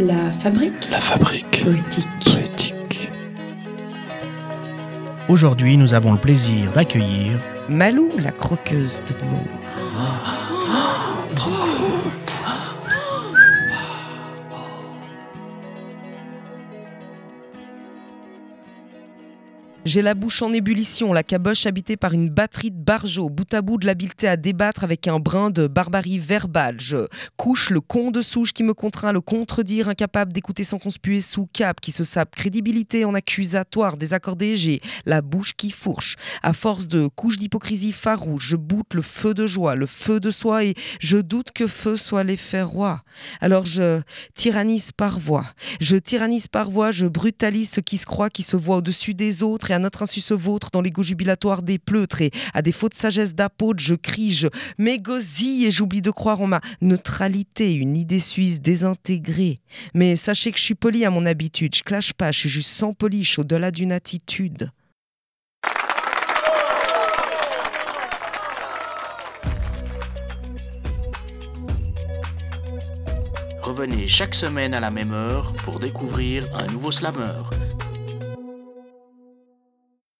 La fabrique La fabrique poétique. poétique. Aujourd'hui, nous avons le plaisir d'accueillir Malou, la croqueuse de mots. J'ai la bouche en ébullition, la caboche habitée par une batterie de barjots, bout à bout de l'habileté à débattre avec un brin de barbarie verbale. Je couche le con de souche qui me contraint le contredire, incapable d'écouter sans conspuer sous cap, qui se sape crédibilité en accusatoire, désaccordé, j'ai la bouche qui fourche. À force de couches d'hypocrisie farouche, je boute le feu de joie, le feu de soi, et je doute que feu soit l'effet roi. Alors je tyrannise par voix. Je tyrannise par voix, je brutalise ce qui se croit, qui se voit au-dessus des autres, à notre insu se vautre dans l'égo jubilatoire des pleutres, et à défaut de sagesse d'apôtre, je crie, je m'égosille, et j'oublie de croire en ma neutralité, une idée suisse désintégrée. Mais sachez que je suis poli à mon habitude, je clash pas, je suis juste sans polish, au-delà d'une attitude. Revenez chaque semaine à la même heure pour découvrir un nouveau slammer.